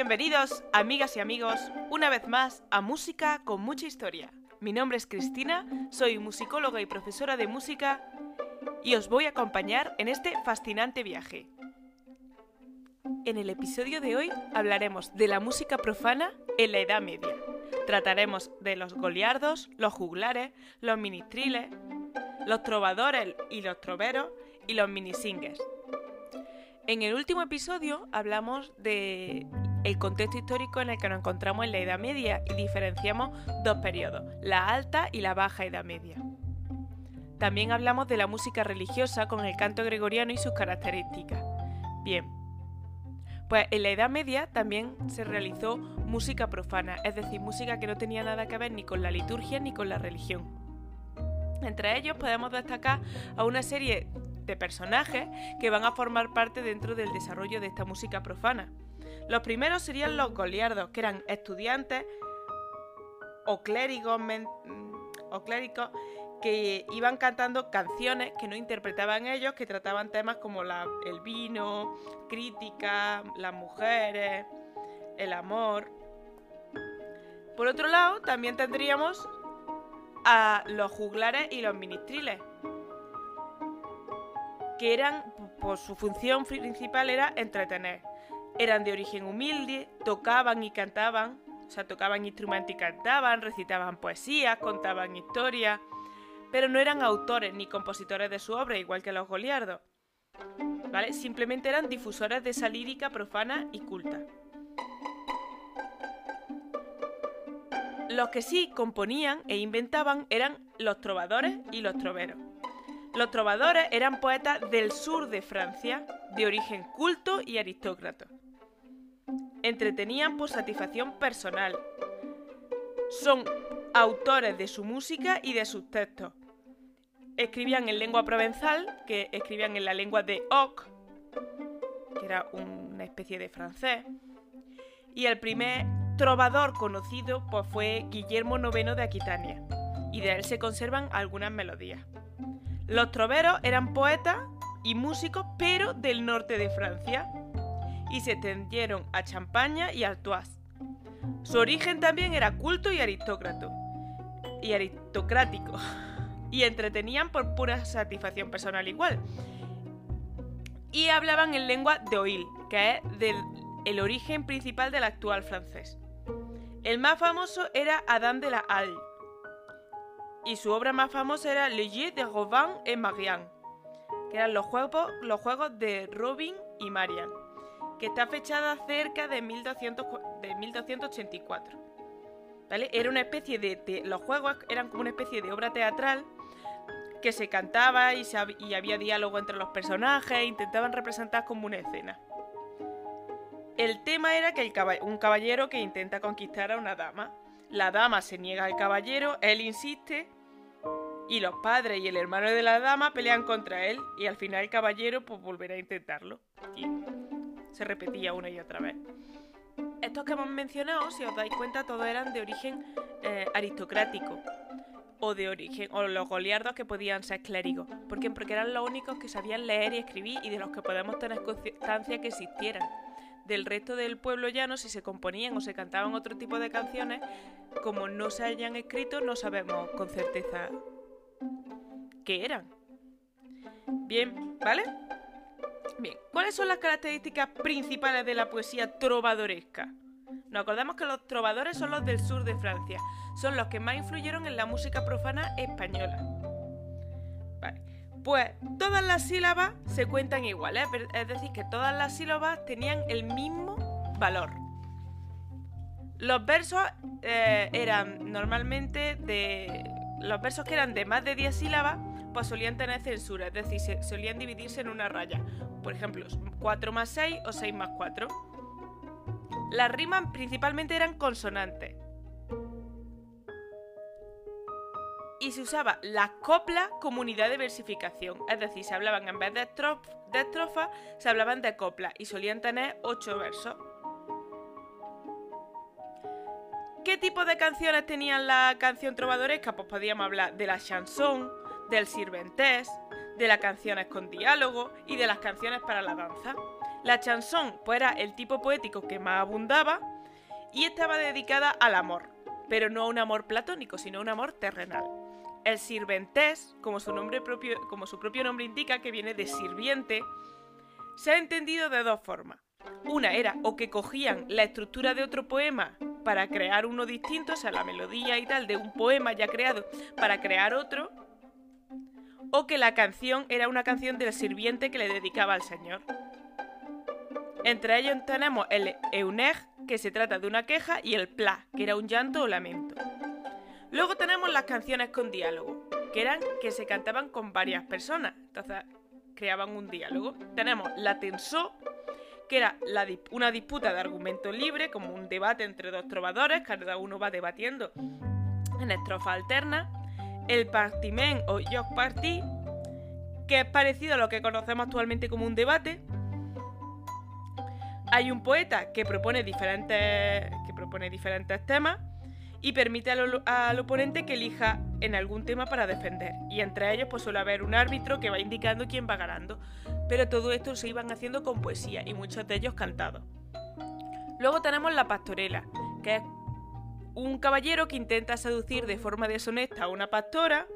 bienvenidos, amigas y amigos, una vez más a Música con mucha historia. Mi nombre es Cristina, soy musicóloga y profesora de música y os voy a acompañar en este fascinante viaje. En el episodio de hoy hablaremos de la música profana en la Edad Media. Trataremos de los goliardos, los juglares, los ministriles, los trovadores y los troveros y los minisingers. En el último episodio hablamos de el contexto histórico en el que nos encontramos en la Edad Media y diferenciamos dos periodos, la alta y la baja Edad Media. También hablamos de la música religiosa con el canto gregoriano y sus características. Bien, pues en la Edad Media también se realizó música profana, es decir, música que no tenía nada que ver ni con la liturgia ni con la religión. Entre ellos podemos destacar a una serie de personajes que van a formar parte dentro del desarrollo de esta música profana. Los primeros serían los goliardos, que eran estudiantes o clérigos, o clérigos que iban cantando canciones que no interpretaban ellos, que trataban temas como el vino, crítica, las mujeres, el amor. Por otro lado, también tendríamos a los juglares y los ministriles, que eran, por su función principal era entretener. Eran de origen humilde, tocaban y cantaban, o sea, tocaban instrumentos y cantaban, recitaban poesías, contaban historias, pero no eran autores ni compositores de su obra, igual que los goliardos. ¿Vale? Simplemente eran difusores de esa lírica profana y culta. Los que sí componían e inventaban eran los trovadores y los troveros. Los trovadores eran poetas del sur de Francia, de origen culto y aristócrata. Entretenían por satisfacción personal. Son autores de su música y de sus textos. Escribían en lengua provenzal, que escribían en la lengua de Oc, que era una especie de francés. Y el primer trovador conocido pues, fue Guillermo IX de Aquitania, y de él se conservan algunas melodías. Los troveros eran poetas y músicos, pero del norte de Francia, y se extendieron a Champaña y Artois. Su origen también era culto y aristócrata, y aristocrático, y entretenían por pura satisfacción personal igual. Y hablaban en lengua de Oil, que es el origen principal del actual francés. El más famoso era Adam de la Halle, y su obra más famosa era Le Jeu de Robin et Marianne, que eran los juegos, los juegos de Robin y Marianne, que está fechada cerca de, 1200, de 1284. ¿Vale? Era una especie de, Los juegos eran como una especie de obra teatral que se cantaba y, y había diálogo entre los personajes e intentaban representar como una escena. El tema era que un caballero que intenta conquistar a una dama la dama se niega al caballero, él insiste y los padres y el hermano de la dama pelean contra él y al final el caballero pues volverá a intentarlo. Y se repetía una y otra vez. Estos que hemos mencionado, si os dais cuenta, todos eran de origen eh, aristocrático o de origen, o los goliardos que podían ser clérigos. ¿Por qué? Porque eran los únicos que sabían leer y escribir y de los que podemos tener constancia que existieran del resto del pueblo llano, si se componían o se cantaban otro tipo de canciones, como no se hayan escrito, no sabemos con certeza qué eran. Bien, ¿vale? Bien, ¿cuáles son las características principales de la poesía trovadoresca? Nos acordamos que los trovadores son los del sur de Francia, son los que más influyeron en la música profana española. Vale. Pues todas las sílabas se cuentan igual, ¿eh? es decir, que todas las sílabas tenían el mismo valor. Los versos eh, eran normalmente de. Los versos que eran de más de 10 sílabas, pues solían tener censura, es decir, solían dividirse en una raya. Por ejemplo, 4 más 6 o 6 más 4. Las rimas principalmente eran consonantes. y se usaba la copla como unidad de versificación, es decir, se hablaban en vez de, estrofas, se hablaban de copla y solían tener ocho versos. ¿Qué tipo de canciones tenían la canción trovadoresca? Pues podíamos hablar de la chanson, del sirventés, de las canciones con diálogo y de las canciones para la danza. La chanson pues era el tipo poético que más abundaba y estaba dedicada al amor, pero no a un amor platónico, sino a un amor terrenal. El sirventés, como su, nombre propio, como su propio nombre indica, que viene de sirviente, se ha entendido de dos formas. Una era o que cogían la estructura de otro poema para crear uno distinto, o sea, la melodía y tal de un poema ya creado para crear otro, o que la canción era una canción del sirviente que le dedicaba al Señor. Entre ellos tenemos el Euneg, que se trata de una queja, y el Pla, que era un llanto o lamento. Luego tenemos las canciones con diálogo, que eran que se cantaban con varias personas, entonces creaban un diálogo. Tenemos la tensó, que era una disputa de argumento libre, como un debate entre dos trovadores, cada uno va debatiendo en estrofa alterna. El partimen o joc party, que es parecido a lo que conocemos actualmente como un debate, hay un poeta que propone diferentes, que propone diferentes temas y permite al, oponente que elija en algún tema para defender. Y entre ellos pues suele haber un árbitro que va indicando quién va ganando. Pero todo esto se iban haciendo con poesía y muchos de ellos cantados. Luego tenemos la pastorela, que es un caballero que intenta seducir de forma deshonesta a una pastora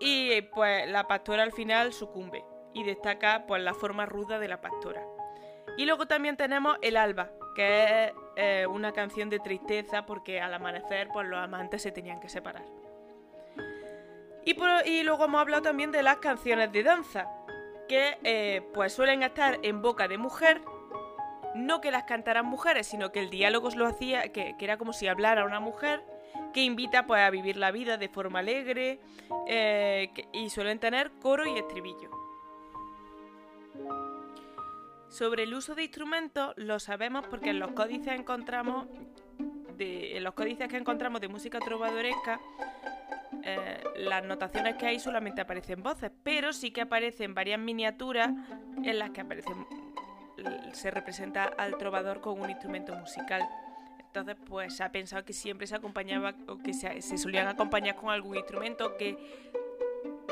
y pues la pastora al final sucumbe y destaca pues la forma ruda de la pastora. Y luego también tenemos El Alba, que es eh, una canción de tristeza porque al amanecer pues, los amantes se tenían que separar. Y, y luego hemos hablado también de las canciones de danza, que eh, pues suelen estar en boca de mujer, no que las cantaran mujeres, sino que el diálogo lo hacía, que, era como si hablara una mujer, que invita pues, a vivir la vida de forma alegre, eh, y suelen tener coro y estribillo. Sobre el uso de instrumentos lo sabemos porque en los códices encontramos en los códices que encontramos de música trovadoresca eh, las notaciones que hay solamente aparecen voces, pero sí que aparecen varias miniaturas en las que aparecen se representa al trovador con un instrumento musical. Entonces, pues se ha pensado que siempre se acompañaba o que se, solían acompañar con algún instrumento que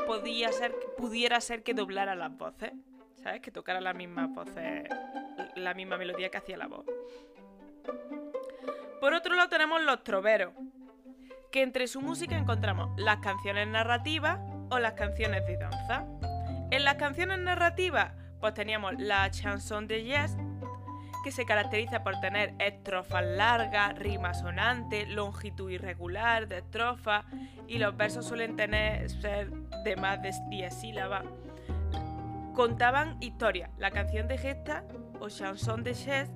podía ser, pudiera ser que doblara las voces. ¿sabes? Que tocara la misma voz, la misma melodía que hacía la voz. Por otro lado tenemos los troveros, que entre su música encontramos las canciones narrativas o las canciones de danza. En las canciones narrativas, pues teníamos la chanson de Yes, que se caracteriza por tener estrofas largas, rima sonante, longitud irregular de estrofas y los versos suelen tener ser de más de 10 sílabas contaban historias. La canción de Gesta o Chanson de Gest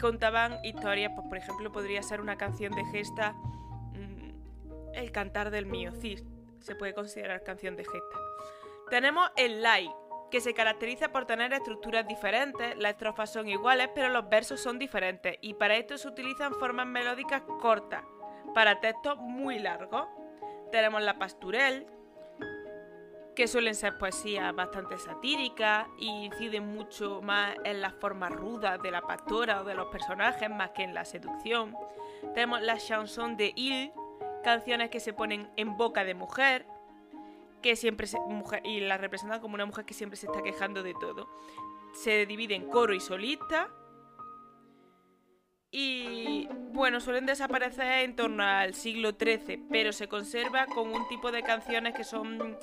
contaban historias, pues por ejemplo podría ser una canción de Gesta mm, El cantar del miocist, se puede considerar canción de Gesta. Tenemos el Lai, que se caracteriza por tener estructuras diferentes, las estrofas son iguales, pero los versos son diferentes, y para esto se utilizan formas melódicas cortas, para textos muy largos. Tenemos la pasturel, que suelen ser poesías bastante satíricas y inciden mucho más en las formas rudas de la pastora o de los personajes más que en la seducción. Tenemos la chanson de Il, canciones que se ponen en boca de mujer, que siempre se, mujer, y la representan como una mujer que siempre se está quejando de todo. Se divide en coro y solista. Y bueno, suelen desaparecer en torno al siglo XIII, pero se conserva con un tipo de canciones que son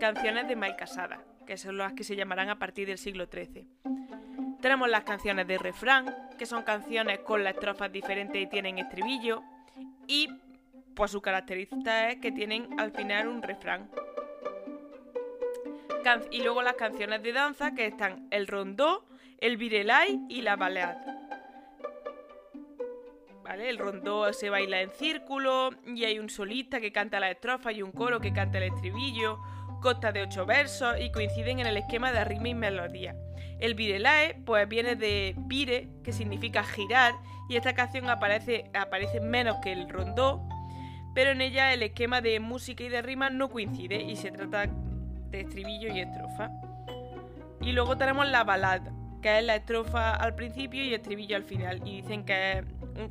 canciones de Mai Casada, que son las que se llamarán a partir del siglo XIII. Tenemos las canciones de refrán, que son canciones con las estrofas diferentes y tienen estribillo, y pues su característica es que tienen al final un refrán. Y luego las canciones de danza, que están el rondó, el virelay y la balead. ¿Vale? El rondó se baila en círculo y hay un solista que canta la estrofa y un coro que canta el estribillo consta de ocho versos y coinciden en el esquema de rima y melodía. El virelae pues viene de vire, que significa girar, y esta canción aparece, aparece menos que el rondó, pero en ella el esquema de música y de rima no coincide y se trata de estribillo y estrofa. Y luego tenemos la balada, que es la estrofa al principio y estribillo al final, y dicen que es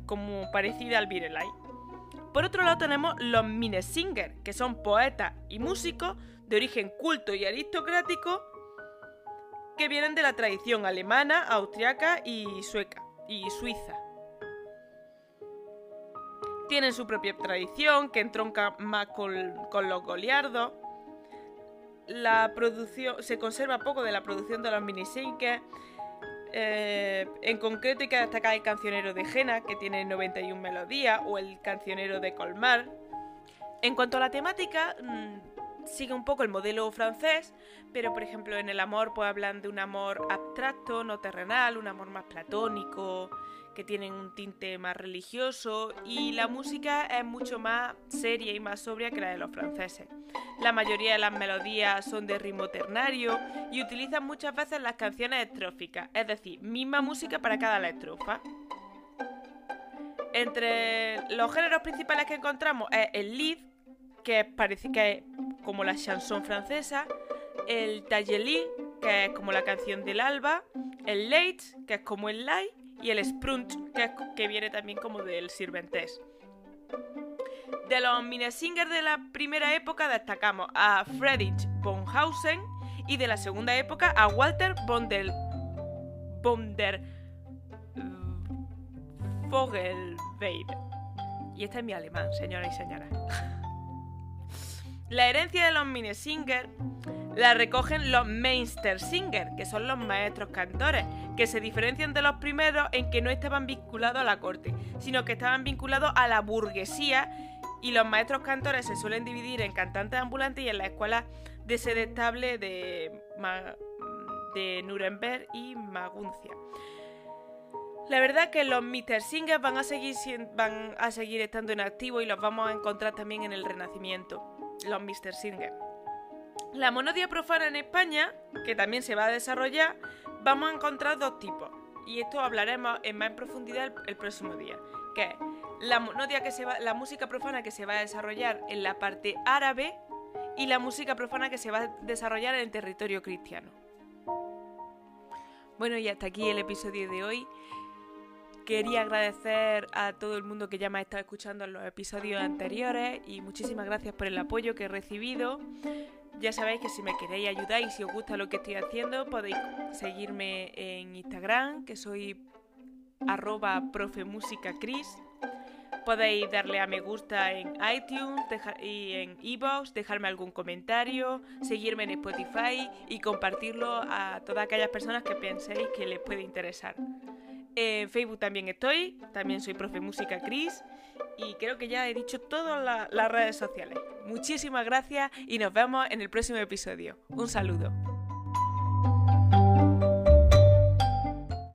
como parecida al virelai. Por otro lado tenemos los minnesingers, que son poetas y músicos de origen culto y aristocrático que vienen de la tradición alemana, austriaca y sueca y suiza. Tienen su propia tradición que entronca más con, los goliardos. La producción se conserva poco de la producción de los minisingles. Eh, en concreto hay que destacar el cancionero de Jena, que tiene 91 melodías, o el cancionero de Colmar. En cuanto a la temática, mm, sigue un poco el modelo francés, pero por ejemplo en el amor pues hablan de un amor abstracto, no terrenal, un amor más platónico, que tienen un tinte más religioso y la música es mucho más seria y más sobria que la de los franceses. La mayoría de las melodías son de ritmo ternario y utilizan muchas veces las canciones estróficas, es decir, misma música para cada estrofa. Entre los géneros principales que encontramos es el lead, que parece que es como la chanson francesa, el tailleli, que es como la canción del alba, el late, que es como el light, y el Sprunt, que, viene también como del sirventés. De los minesingers de la primera época destacamos a Friedrich Bonhausen y de la segunda época a Walter von der, von Y este es mi alemán, señoras y señoras. La herencia de los Minnesingers la recogen los Meistersinger, que son los maestros cantores, que se diferencian de los primeros en que no estaban vinculados a la corte, sino que estaban vinculados a la burguesía y los maestros cantores se suelen dividir en cantantes ambulantes y en la escuela de sede estable de, Nuremberg y Maguncia. La verdad que los Mr. Van a seguir van a seguir estando en activo y los vamos a encontrar también en el Renacimiento, los Mr. La monodia profana en España, que también se va a desarrollar, vamos a encontrar dos tipos. Y esto hablaremos en más profundidad el, próximo día. Que es la monodia que se va, la música profana que se va a desarrollar en la parte árabe y la música profana que se va a desarrollar en el territorio cristiano. Bueno, y hasta aquí el episodio de hoy. Quería agradecer a todo el mundo que ya me ha estado escuchando en los episodios anteriores y muchísimas gracias por el apoyo que he recibido. Ya sabéis que si me queréis ayudar y si os gusta lo que estoy haciendo, podéis seguirme en Instagram, que soy arroba profemusicacris. Podéis darle a me gusta en iTunes y en iVoox, dejarme algún comentario, seguirme en Spotify y compartirlo a todas aquellas personas que penséis que les puede interesar. En Facebook también estoy, también soy profe música Cris y creo que ya he dicho todas las redes sociales. Muchísimas gracias y nos vemos en el próximo episodio. Un saludo.